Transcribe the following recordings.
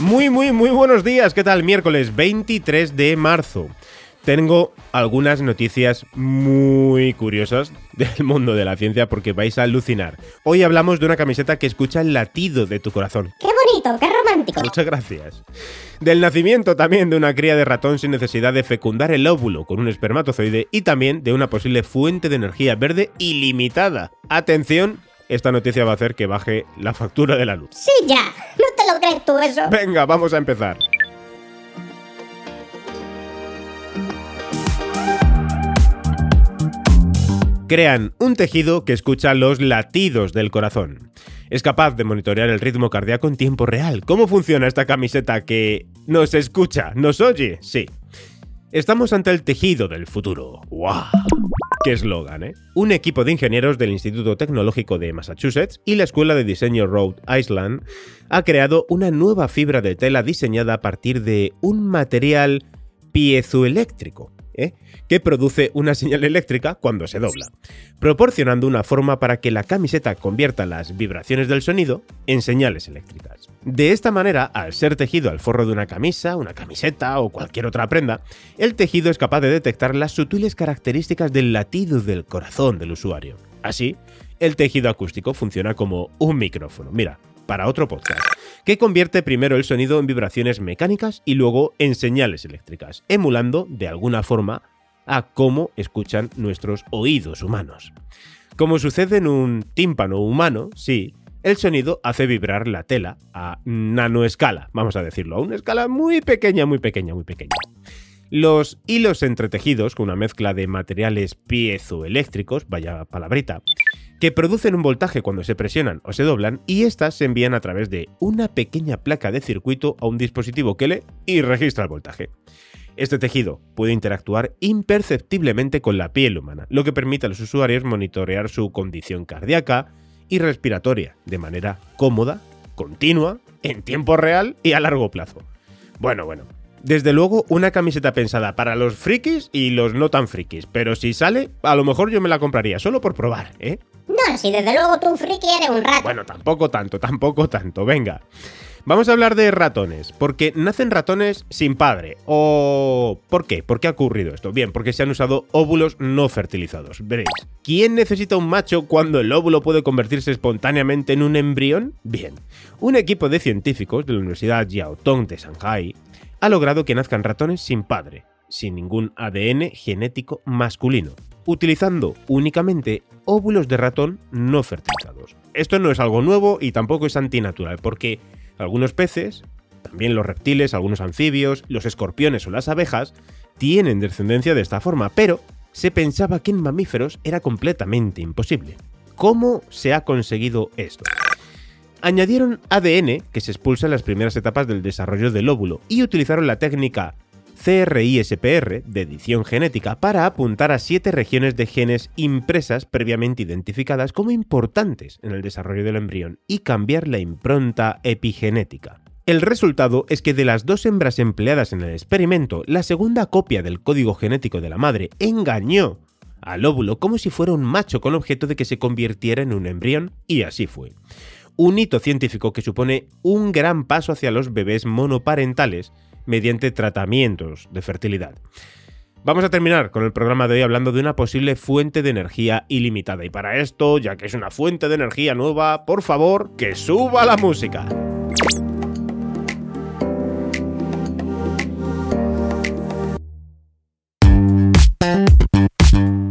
Muy, muy, muy buenos días. ¿Qué tal? Miércoles 23 de marzo. Tengo algunas noticias muy curiosas del mundo de la ciencia porque vais a alucinar. Hoy hablamos de una camiseta que escucha el latido de tu corazón. ¡Qué bonito! ¡Qué romántico! Muchas gracias. Del nacimiento también de una cría de ratón sin necesidad de fecundar el óvulo con un espermatozoide y también de una posible fuente de energía verde ilimitada. Atención, esta noticia va a hacer que baje la factura de la luz. Sí, ya. ¿No te lo crees tú eso? Venga, vamos a empezar. crean un tejido que escucha los latidos del corazón. Es capaz de monitorear el ritmo cardíaco en tiempo real. ¿Cómo funciona esta camiseta que nos escucha, nos oye? Sí. Estamos ante el tejido del futuro. ¡Wow! ¡Qué eslogan, eh! Un equipo de ingenieros del Instituto Tecnológico de Massachusetts y la Escuela de Diseño Rhode Island ha creado una nueva fibra de tela diseñada a partir de un material piezoeléctrico ¿eh? que produce una señal eléctrica cuando se dobla, proporcionando una forma para que la camiseta convierta las vibraciones del sonido en señales eléctricas. De esta manera, al ser tejido al forro de una camisa, una camiseta o cualquier otra prenda, el tejido es capaz de detectar las sutiles características del latido del corazón del usuario. Así, el tejido acústico funciona como un micrófono. Mira, para otro podcast, que convierte primero el sonido en vibraciones mecánicas y luego en señales eléctricas, emulando de alguna forma a cómo escuchan nuestros oídos humanos. Como sucede en un tímpano humano, sí, el sonido hace vibrar la tela a nanoescala, vamos a decirlo, a una escala muy pequeña, muy pequeña, muy pequeña. Los hilos entretejidos, con una mezcla de materiales piezoeléctricos, vaya palabrita, que producen un voltaje cuando se presionan o se doblan y estas se envían a través de una pequeña placa de circuito a un dispositivo que lee y registra el voltaje. Este tejido puede interactuar imperceptiblemente con la piel humana, lo que permite a los usuarios monitorear su condición cardíaca y respiratoria de manera cómoda, continua, en tiempo real y a largo plazo. Bueno, bueno. Desde luego, una camiseta pensada para los frikis y los no tan frikis, pero si sale, a lo mejor yo me la compraría, solo por probar, ¿eh? Si desde luego tú friki eres un rato. Bueno, tampoco tanto, tampoco tanto, venga. Vamos a hablar de ratones, porque nacen ratones sin padre. ¿O por qué? ¿Por qué ha ocurrido esto? Bien, porque se han usado óvulos no fertilizados. Veréis. ¿Quién necesita un macho cuando el óvulo puede convertirse espontáneamente en un embrión? Bien. Un equipo de científicos de la Universidad Jiaotong de Shanghai ha logrado que nazcan ratones sin padre, sin ningún ADN genético masculino, utilizando únicamente óvulos de ratón no fertilizados. Esto no es algo nuevo y tampoco es antinatural, porque algunos peces, también los reptiles, algunos anfibios, los escorpiones o las abejas, tienen descendencia de esta forma, pero se pensaba que en mamíferos era completamente imposible. ¿Cómo se ha conseguido esto? Añadieron ADN que se expulsa en las primeras etapas del desarrollo del óvulo y utilizaron la técnica CRISPR de edición genética para apuntar a siete regiones de genes impresas previamente identificadas como importantes en el desarrollo del embrión y cambiar la impronta epigenética. El resultado es que de las dos hembras empleadas en el experimento, la segunda copia del código genético de la madre engañó al óvulo como si fuera un macho con objeto de que se convirtiera en un embrión, y así fue. Un hito científico que supone un gran paso hacia los bebés monoparentales mediante tratamientos de fertilidad. Vamos a terminar con el programa de hoy hablando de una posible fuente de energía ilimitada. Y para esto, ya que es una fuente de energía nueva, por favor, que suba la música.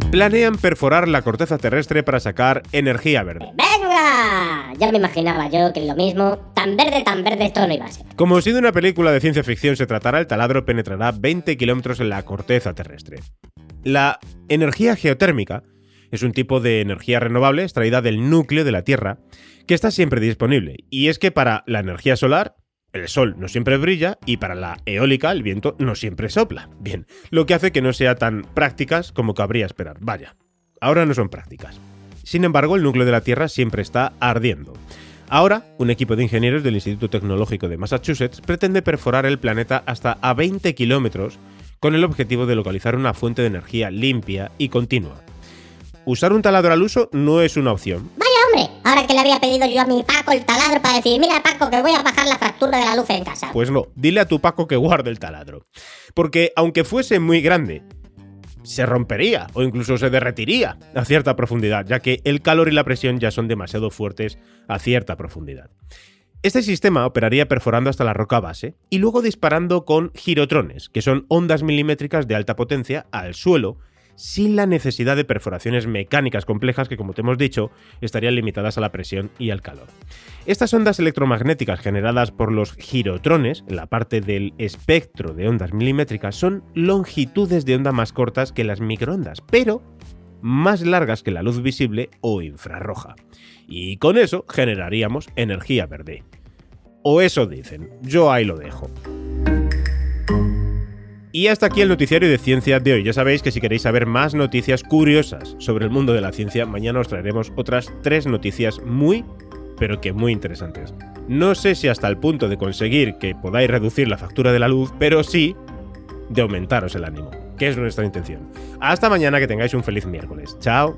Planean perforar la corteza terrestre para sacar energía verde. ¡Venga! Ya me imaginaba yo que lo mismo, tan verde, tan verde esto no iba a ser. Como si de una película de ciencia ficción se tratara, el taladro penetrará 20 kilómetros en la corteza terrestre. La energía geotérmica es un tipo de energía renovable extraída del núcleo de la Tierra que está siempre disponible. Y es que para la energía solar, el sol no siempre brilla y para la eólica el viento no siempre sopla. Bien, lo que hace que no sea tan prácticas como cabría esperar. Vaya, ahora no son prácticas. Sin embargo, el núcleo de la Tierra siempre está ardiendo. Ahora, un equipo de ingenieros del Instituto Tecnológico de Massachusetts pretende perforar el planeta hasta a 20 kilómetros con el objetivo de localizar una fuente de energía limpia y continua. Usar un taladro al uso no es una opción. Vaya hombre, ahora que le había pedido yo a mi Paco el taladro para decir, mira Paco, que voy a bajar la factura de la luz en casa. Pues no, dile a tu Paco que guarde el taladro. Porque aunque fuese muy grande, se rompería o incluso se derretiría a cierta profundidad, ya que el calor y la presión ya son demasiado fuertes a cierta profundidad. Este sistema operaría perforando hasta la roca base y luego disparando con girotrones, que son ondas milimétricas de alta potencia, al suelo sin la necesidad de perforaciones mecánicas complejas que, como te hemos dicho, estarían limitadas a la presión y al calor. Estas ondas electromagnéticas generadas por los girotrones, en la parte del espectro de ondas milimétricas, son longitudes de onda más cortas que las microondas, pero más largas que la luz visible o infrarroja. Y con eso generaríamos energía verde. O eso dicen, yo ahí lo dejo. Y hasta aquí el noticiario de ciencia de hoy. Ya sabéis que si queréis saber más noticias curiosas sobre el mundo de la ciencia, mañana os traeremos otras tres noticias muy, pero que muy interesantes. No sé si hasta el punto de conseguir que podáis reducir la factura de la luz, pero sí de aumentaros el ánimo, que es nuestra intención. Hasta mañana, que tengáis un feliz miércoles. Chao.